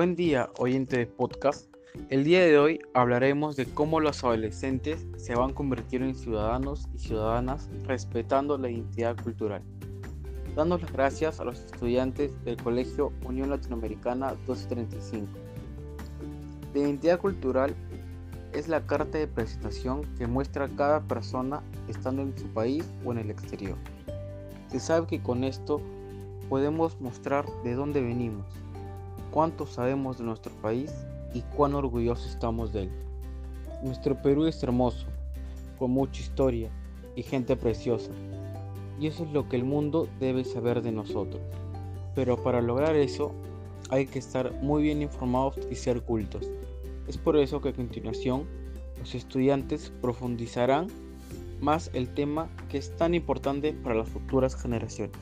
Buen día, oyente de podcast. El día de hoy hablaremos de cómo los adolescentes se van a convertir en ciudadanos y ciudadanas respetando la identidad cultural. Dando las gracias a los estudiantes del Colegio Unión Latinoamericana 235. La identidad cultural es la carta de presentación que muestra a cada persona estando en su país o en el exterior. Se sabe que con esto podemos mostrar de dónde venimos, cuánto sabemos de nuestro país y cuán orgullosos estamos de él. Nuestro Perú es hermoso, con mucha historia y gente preciosa, y eso es lo que el mundo debe saber de nosotros. Pero para lograr eso hay que estar muy bien informados y ser cultos. Es por eso que a continuación los estudiantes profundizarán más el tema que es tan importante para las futuras generaciones.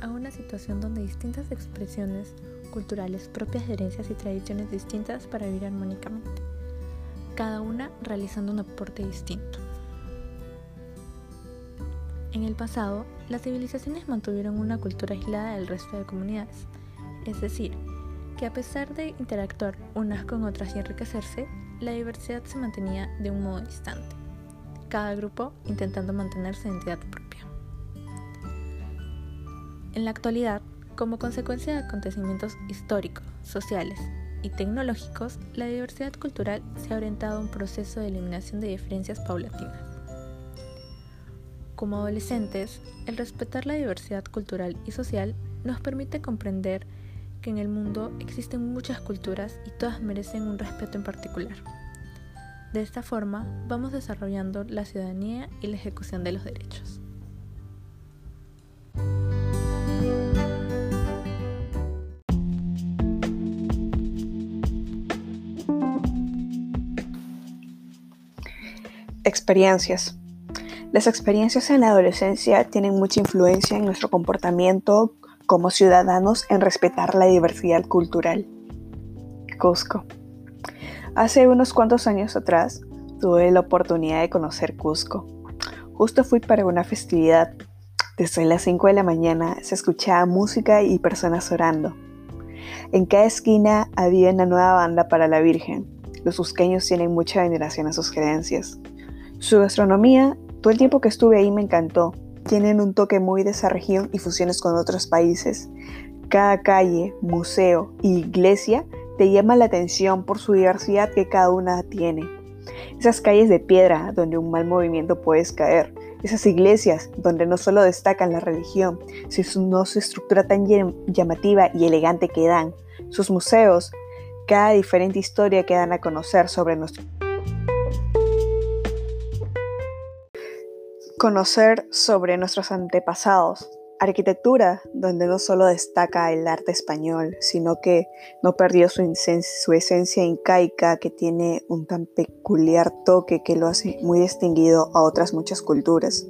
A una situación donde distintas expresiones culturales propias herencias y tradiciones distintas para vivir armónicamente, cada una realizando un aporte distinto. En el pasado, las civilizaciones mantuvieron una cultura aislada del resto de comunidades, es decir, que a pesar de interactuar unas con otras y enriquecerse, la diversidad se mantenía de un modo distante, cada grupo intentando mantener su identidad propia. En la actualidad, como consecuencia de acontecimientos históricos, sociales y tecnológicos, la diversidad cultural se ha orientado a un proceso de eliminación de diferencias paulatinas. Como adolescentes, el respetar la diversidad cultural y social nos permite comprender que en el mundo existen muchas culturas y todas merecen un respeto en particular. De esta forma, vamos desarrollando la ciudadanía y la ejecución de los derechos. Experiencias. Las experiencias en la adolescencia tienen mucha influencia en nuestro comportamiento como ciudadanos en respetar la diversidad cultural. Cusco. Hace unos cuantos años atrás tuve la oportunidad de conocer Cusco. Justo fui para una festividad. Desde las 5 de la mañana se escuchaba música y personas orando. En cada esquina había una nueva banda para la Virgen. Los cusqueños tienen mucha veneración a sus creencias. Su gastronomía todo el tiempo que estuve ahí me encantó. Tienen un toque muy de esa región y fusiones con otros países. Cada calle, museo e iglesia te llama la atención por su diversidad que cada una tiene. Esas calles de piedra donde un mal movimiento puedes caer. Esas iglesias donde no solo destacan la religión, sino su estructura tan llamativa y elegante que dan. Sus museos, cada diferente historia que dan a conocer sobre nuestro Conocer sobre nuestros antepasados. Arquitectura, donde no solo destaca el arte español, sino que no perdió su, esencia incaica, que tiene un tan peculiar toque que lo hace muy distinguido a otras muchas culturas.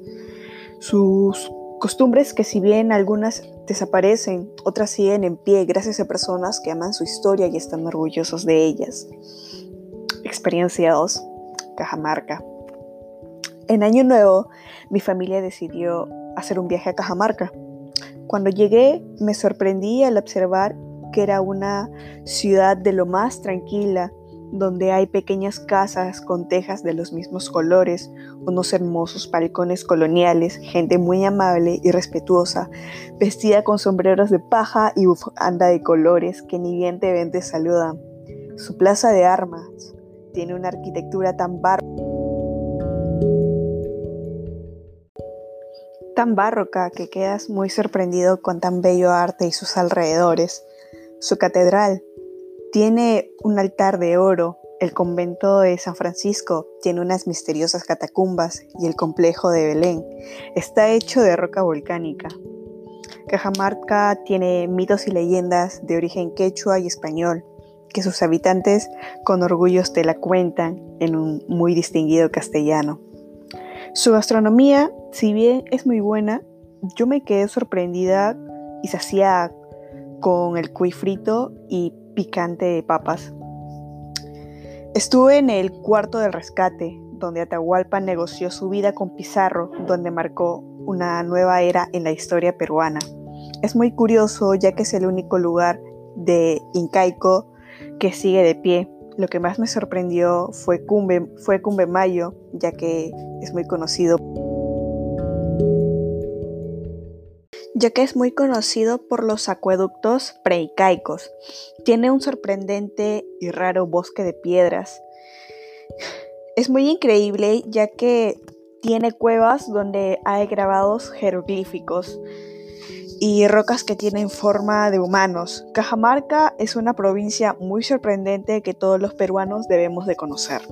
Sus costumbres que si bien algunas desaparecen, otras siguen en pie gracias a personas que aman su historia y están orgullosos de ellas. Experiencia 2. Cajamarca. En Año Nuevo, mi familia decidió hacer un viaje a Cajamarca. Cuando llegué, me sorprendí al observar que era una ciudad de lo más tranquila, donde hay pequeñas casas con tejas de los mismos colores, unos hermosos balcones coloniales, gente muy amable y respetuosa, vestida con sombreros de paja y bufanda de colores que ni bien te ven te saludan. Su plaza de armas tiene una arquitectura tan bárbara tan barroca que quedas muy sorprendido con tan bello arte y sus alrededores. Su catedral tiene un altar de oro, el convento de San Francisco tiene unas misteriosas catacumbas y el complejo de Belén está hecho de roca volcánica. Cajamarca tiene mitos y leyendas de origen quechua y español, que sus habitantes con orgullo te la cuentan en un muy distinguido castellano. Su gastronomía, si bien es muy buena, yo me quedé sorprendida y saciada con el cuy frito y picante de papas. Estuve en el cuarto del rescate, donde Atahualpa negoció su vida con Pizarro, donde marcó una nueva era en la historia peruana. Es muy curioso ya que es el único lugar de incaico que sigue de pie. Lo que más me sorprendió fue Cumbe, fue Mayo, ya que es muy conocido. Ya que es muy conocido por los acueductos preicaicos. Tiene un sorprendente y raro bosque de piedras. Es muy increíble ya que tiene cuevas donde hay grabados jeroglíficos y rocas que tienen forma de humanos. Cajamarca es una provincia muy sorprendente que todos los peruanos debemos de conocer.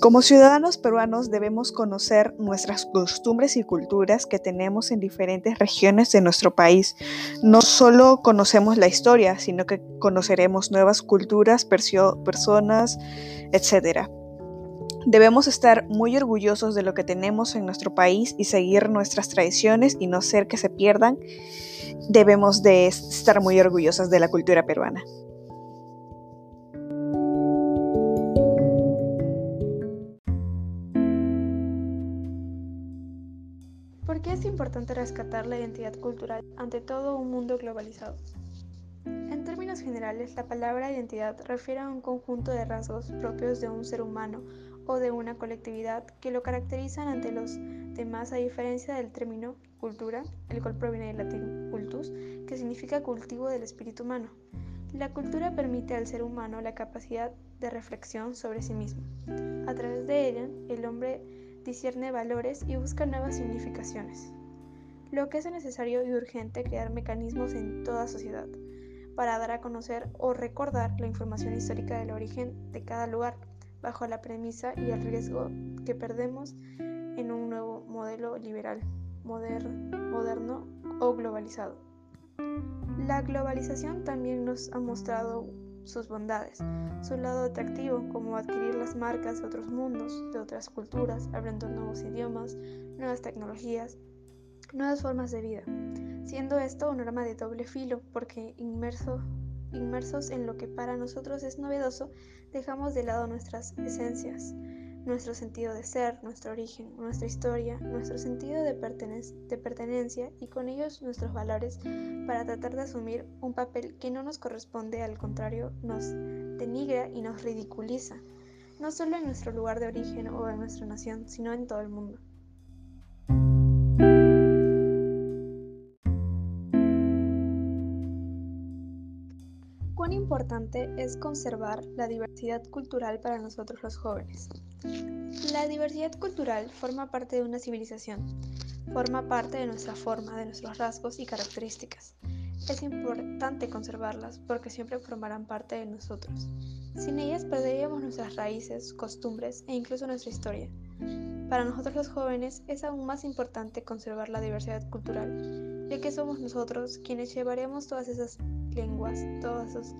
Como ciudadanos peruanos debemos conocer nuestras costumbres y culturas que tenemos en diferentes regiones de nuestro país. No solo conocemos la historia, sino que conoceremos nuevas culturas, personas, etc. Debemos estar muy orgullosos de lo que tenemos en nuestro país y seguir nuestras tradiciones y no ser que se pierdan. Debemos de estar muy orgullosos de la cultura peruana. ¿Por qué es importante rescatar la identidad cultural ante todo un mundo globalizado? En términos generales, la palabra identidad refiere a un conjunto de rasgos propios de un ser humano o de una colectividad que lo caracterizan ante los demás a diferencia del término cultura, el cual proviene del latín cultus, que significa cultivo del espíritu humano. La cultura permite al ser humano la capacidad de reflexión sobre sí mismo. A través de ella, el hombre discierne valores y busca nuevas significaciones. Lo que es necesario y urgente crear mecanismos en toda sociedad para dar a conocer o recordar la información histórica del origen de cada lugar bajo la premisa y el riesgo que perdemos en un nuevo modelo liberal, moderno o globalizado. La globalización también nos ha mostrado sus bondades, su lado atractivo, como adquirir las marcas de otros mundos, de otras culturas, abriendo nuevos idiomas, nuevas tecnologías, nuevas formas de vida, siendo esto un arma de doble filo, porque inmerso inmersos en lo que para nosotros es novedoso, dejamos de lado nuestras esencias, nuestro sentido de ser, nuestro origen, nuestra historia, nuestro sentido de, de, pertenencia y con ellos nuestros valores para tratar de asumir un papel que no nos corresponde, al contrario, nos denigra y nos ridiculiza, no solo en nuestro lugar de origen o en nuestra nación, sino en todo el mundo. Importante es conservar la diversidad cultural para nosotros los jóvenes. La diversidad cultural forma parte de una civilización, forma parte de nuestra forma, de nuestros rasgos y características. Es importante conservarlas porque siempre formarán parte de nosotros. Sin ellas perderíamos nuestras raíces, costumbres e incluso nuestra historia. Para nosotros los jóvenes es aún más importante conservar la diversidad cultural, ya que somos nosotros quienes llevaremos todas esas lenguas, todos esos,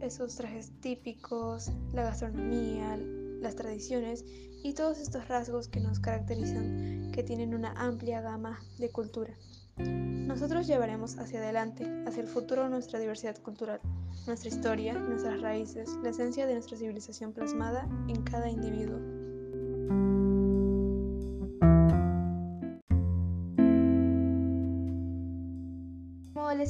esos trajes típicos, la gastronomía, las tradiciones y todos estos rasgos que nos caracterizan, que tienen una amplia gama de cultura. Nosotros llevaremos hacia adelante, hacia el futuro nuestra diversidad cultural, nuestra historia, nuestras raíces, la esencia de nuestra civilización plasmada en cada individuo.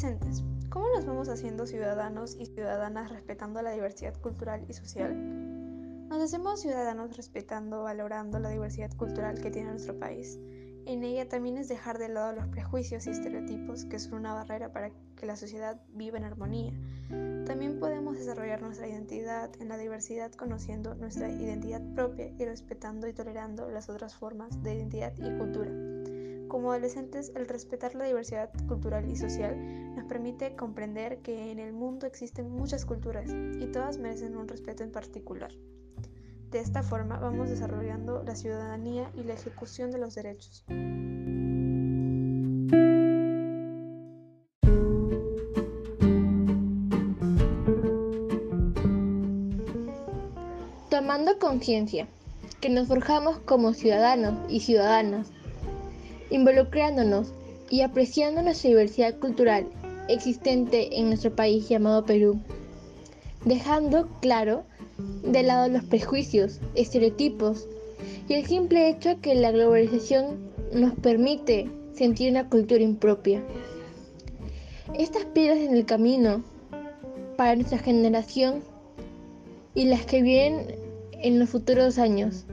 Adolescentes, ¿Cómo nos vamos haciendo ciudadanos y ciudadanas respetando la diversidad cultural y social? Nos hacemos ciudadanos respetando, valorando la diversidad cultural que tiene nuestro país. En ella también es dejar de lado los prejuicios y estereotipos que son una barrera para que la sociedad viva en armonía. También podemos desarrollar nuestra identidad en la diversidad conociendo nuestra identidad propia y respetando y tolerando las otras formas de identidad y cultura. Como adolescentes, el respetar la diversidad cultural y social nos permite comprender que en el mundo existen muchas culturas y todas merecen un respeto en particular. De esta forma vamos desarrollando la ciudadanía y la ejecución de los derechos. Tomando conciencia que nos forjamos como ciudadanos y ciudadanas involucrándonos y apreciando nuestra diversidad cultural existente en nuestro país llamado Perú, dejando claro de lado los prejuicios, estereotipos y el simple hecho que la globalización nos permite sentir una cultura impropia. Estas piedras en el camino para nuestra generación y las que vienen en los futuros años.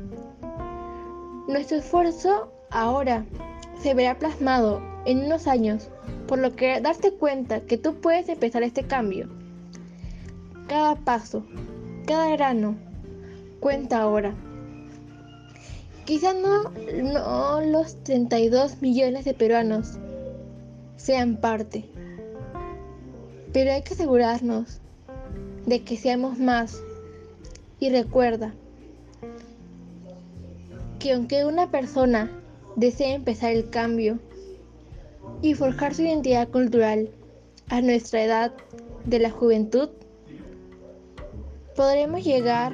Nuestro esfuerzo ahora se verá plasmado en unos años, por lo que darte cuenta que tú puedes empezar este cambio. Cada paso, cada grano, cuenta ahora. Quizá no, no los 32 millones de peruanos sean parte, pero hay que asegurarnos de que seamos más. Y recuerda que aunque una persona desee empezar el cambio y forjar su identidad cultural a nuestra edad de la juventud, podremos llegar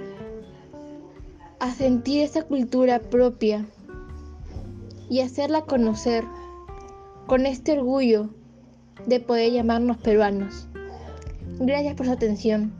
a sentir esa cultura propia y hacerla conocer con este orgullo de poder llamarnos peruanos. Gracias por su atención.